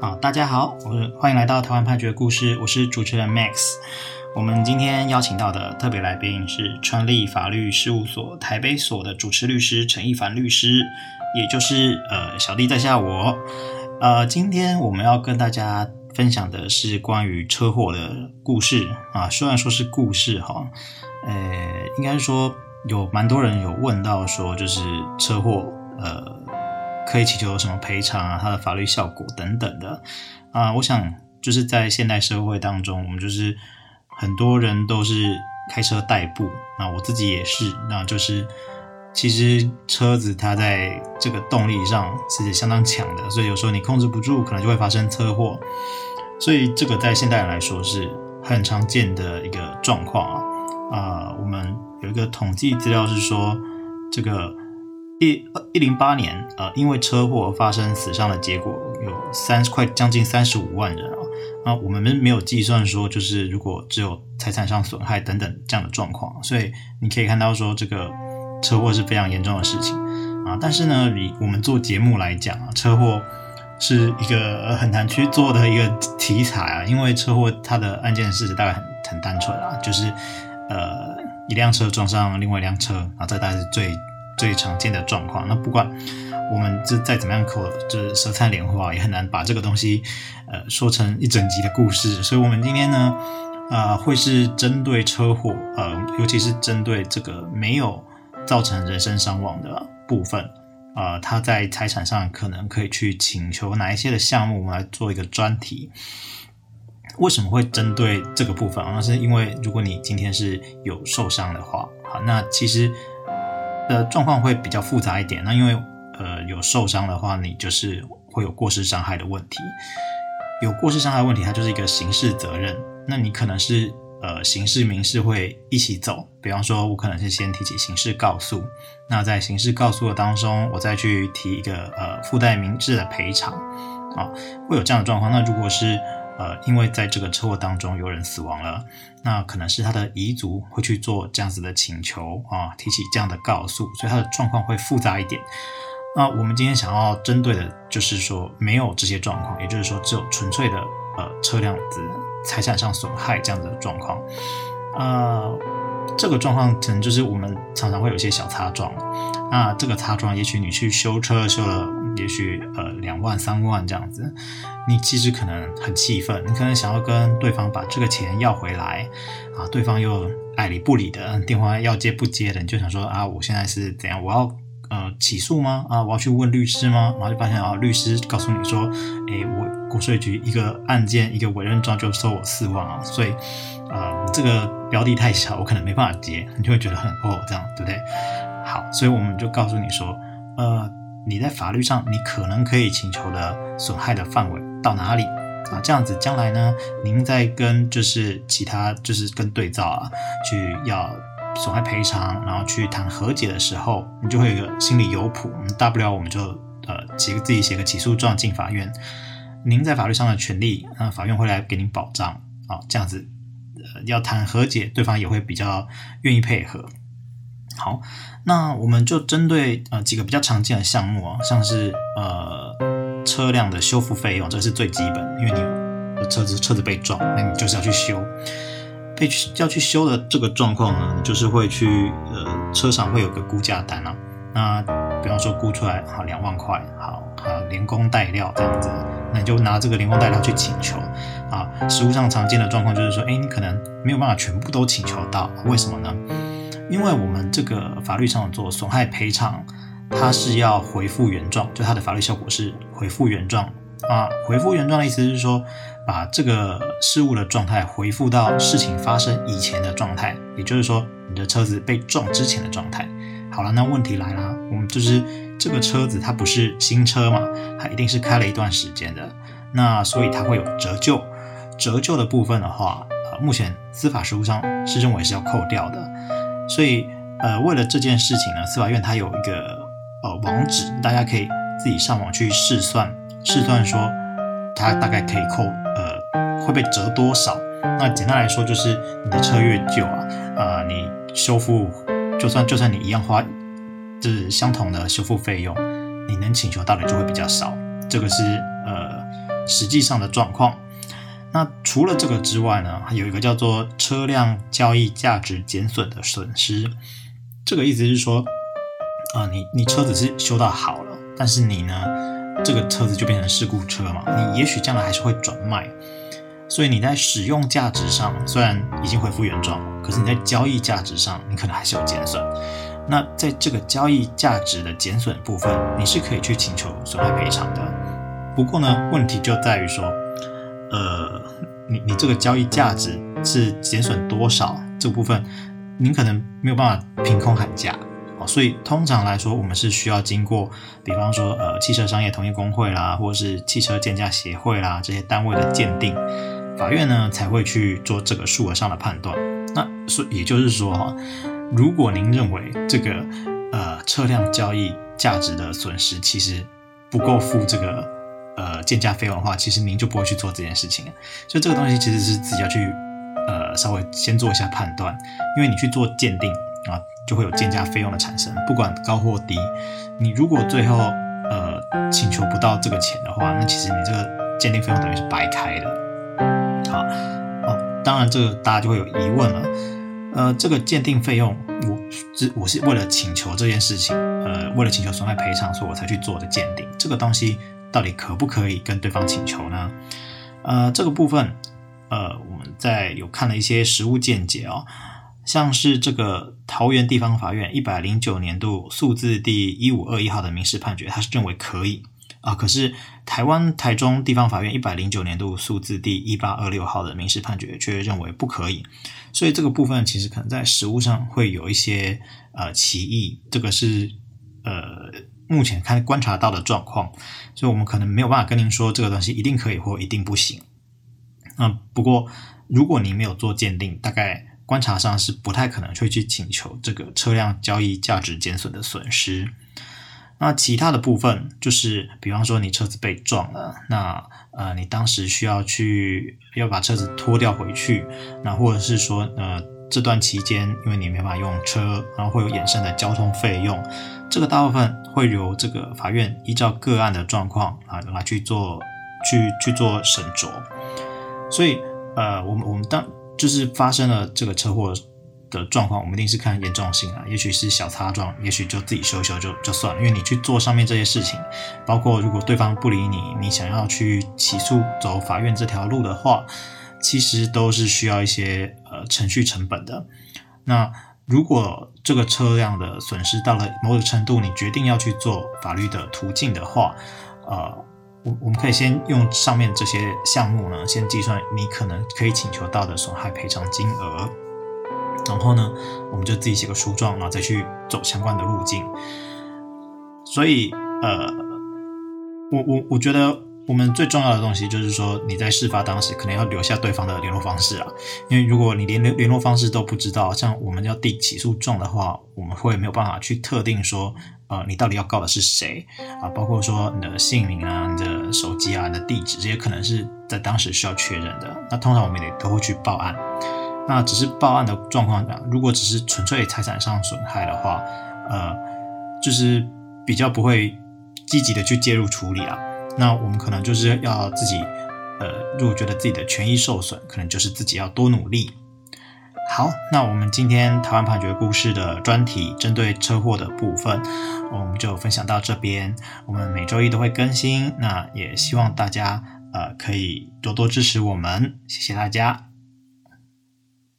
啊，大家好，我是欢迎来到台湾判决故事，我是主持人 Max。我们今天邀请到的特别来宾是川立法律事务所台北所的主持律师陈奕凡律师，也就是呃小弟在下我。呃，今天我们要跟大家分享的是关于车祸的故事啊，虽然说是故事哈，呃，应该说有蛮多人有问到说，就是车祸呃。可以祈求什么赔偿啊？它的法律效果等等的啊，我想就是在现代社会当中，我们就是很多人都是开车代步，那我自己也是，那就是其实车子它在这个动力上是相当强的，所以有时候你控制不住，可能就会发生车祸。所以这个在现代人来说是很常见的一个状况啊。啊，我们有一个统计资料是说这个。一一零八年，呃，因为车祸发生死伤的结果有三快将近三十五万人啊。那我们没有计算说，就是如果只有财产上损害等等这样的状况，所以你可以看到说，这个车祸是非常严重的事情啊。但是呢，以我们做节目来讲啊，车祸是一个很难去做的一个题材啊，因为车祸它的案件事实大概很很单纯啊，就是呃一辆车撞上另外一辆车啊，这大概是最。最常见的状况，那不管我们这再怎么样口，就是舌灿莲花，也很难把这个东西，呃，说成一整集的故事。所以，我们今天呢，啊、呃，会是针对车祸，呃，尤其是针对这个没有造成人身伤亡的部分，啊、呃，他在财产上可能可以去请求哪一些的项目，我们来做一个专题。为什么会针对这个部分？那是因为如果你今天是有受伤的话，好，那其实。的状况会比较复杂一点，那因为呃有受伤的话，你就是会有过失伤害的问题。有过失伤害问题，它就是一个刑事责任。那你可能是呃刑事民事会一起走，比方说我可能是先提起刑事告诉，那在刑事告诉的当中，我再去提一个呃附带民事的赔偿啊，会有这样的状况。那如果是呃，因为在这个车祸当中有人死亡了，那可能是他的遗族会去做这样子的请求啊，提起这样的告诉，所以他的状况会复杂一点。那我们今天想要针对的就是说，没有这些状况，也就是说只有纯粹的呃车辆子财产上损害这样子的状况。呃，这个状况可能就是我们常常会有一些小擦撞，那这个擦撞也许你去修车修了。也许呃两万三万这样子，你其实可能很气愤，你可能想要跟对方把这个钱要回来啊，对方又爱理不理的，电话要接不接的，你就想说啊，我现在是怎样？我要呃起诉吗？啊，我要去问律师吗？然后就发现啊，律师告诉你说，哎，我国税局一个案件一个委任状就收我四万啊，所以呃这个标的太小，我可能没办法接，你就会觉得很哦这样对不对？好，所以我们就告诉你说，呃。你在法律上，你可能可以请求的损害的范围到哪里啊？这样子将来呢，您在跟就是其他就是跟对照啊，去要损害赔偿，然后去谈和解的时候，你就会有个心里有谱。大不了我们就呃写个自己写个起诉状进法院，您在法律上的权利，那法院会来给您保障啊。这样子呃要谈和解，对方也会比较愿意配合。好，那我们就针对呃几个比较常见的项目啊，像是呃车辆的修复费用，这是最基本，因为你车子车子被撞，那你就是要去修，被要去修的这个状况呢，就是会去呃车厂会有个估价单啊，那比方说估出来好两万块，好啊连工带料这样子，那你就拿这个连工带料去请求啊，实务上常见的状况就是说，哎，你可能没有办法全部都请求到，为什么呢？因为我们这个法律上做损害赔偿，它是要回复原状，就它的法律效果是回复原状啊。回复原状的意思是说，把这个事物的状态回复到事情发生以前的状态，也就是说，你的车子被撞之前的状态。好了，那问题来了，我们就是这个车子它不是新车嘛，它一定是开了一段时间的，那所以它会有折旧。折旧的部分的话，呃，目前司法实务上是认为是要扣掉的。所以，呃，为了这件事情呢，司法院它有一个呃网址，大家可以自己上网去试算，试算说它大概可以扣呃会被折多少。那简单来说，就是你的车越旧啊，呃，你修复就算就算你一样花就是相同的修复费用，你能请求到的就会比较少。这个是呃实际上的状况。那除了这个之外呢，还有一个叫做车辆交易价值减损的损失。这个意思是说，啊、呃，你你车子是修到好了，但是你呢，这个车子就变成事故车嘛，你也许将来还是会转卖，所以你在使用价值上虽然已经恢复原状，可是你在交易价值上，你可能还是有减损。那在这个交易价值的减损部分，你是可以去请求损害赔偿的。不过呢，问题就在于说，呃，你你这个交易价值是减损多少这部分，您可能没有办法凭空喊价哦。所以通常来说，我们是需要经过，比方说呃汽车商业同业公会啦，或者是汽车鉴价协会啦这些单位的鉴定，法院呢才会去做这个数额上的判断。那所以也就是说哈，如果您认为这个呃车辆交易价值的损失其实不够付这个呃鉴价费用的话，其实您就不会去做这件事情。所以这个东西其实是自己要去呃稍微先做一下判断，因为你去做鉴定啊。就会有鉴价费用的产生，不管高或低。你如果最后呃请求不到这个钱的话，那其实你这个鉴定费用等于是白开的。好，哦，当然这个大家就会有疑问了。呃，这个鉴定费用，我是我是为了请求这件事情，呃，为了请求损害赔偿，所以我才去做的鉴定。这个东西到底可不可以跟对方请求呢？呃，这个部分，呃，我们在有看了一些实务见解哦。像是这个桃园地方法院一百零九年度诉字第一五二一号的民事判决，他是认为可以啊。可是台湾台中地方法院一百零九年度诉字第一八二六号的民事判决却认为不可以。所以这个部分其实可能在实务上会有一些呃歧义，这个是呃目前看观察到的状况。所以我们可能没有办法跟您说这个东西一定可以或一定不行。嗯，不过如果你没有做鉴定，大概。观察上是不太可能会去请求这个车辆交易价值减损的损失。那其他的部分就是，比方说你车子被撞了，那呃你当时需要去要把车子拖掉回去，那或者是说呃这段期间因为你没法用车，然后会有衍生的交通费用，这个大部分会由这个法院依照个案的状况啊来去做去去做审酌。所以呃我们我们当。就是发生了这个车祸的状况，我们一定是看严重性啊。也许是小擦撞，也许就自己修修就就算了。因为你去做上面这些事情，包括如果对方不理你，你想要去起诉走法院这条路的话，其实都是需要一些程序成本的。那如果这个车辆的损失到了某种程度，你决定要去做法律的途径的话，呃。我我们可以先用上面这些项目呢，先计算你可能可以请求到的损害赔偿金额，然后呢，我们就自己写个诉状，然后再去走相关的路径。所以，呃，我我我觉得我们最重要的东西就是说，你在事发当时可能要留下对方的联络方式啊，因为如果你连联联络方式都不知道，像我们要递起诉状的话，我们会没有办法去特定说。呃，你到底要告的是谁啊？包括说你的姓名啊、你的手机啊、你的地址，这些可能是在当时需要确认的。那通常我们也都会去报案。那只是报案的状况下，如果只是纯粹财产上损害的话，呃，就是比较不会积极的去介入处理啊。那我们可能就是要自己，呃，如果觉得自己的权益受损，可能就是自己要多努力。好，那我们今天台湾判决故事的专题针对车祸的部分，我们就分享到这边。我们每周一都会更新，那也希望大家呃可以多多支持我们，谢谢大家。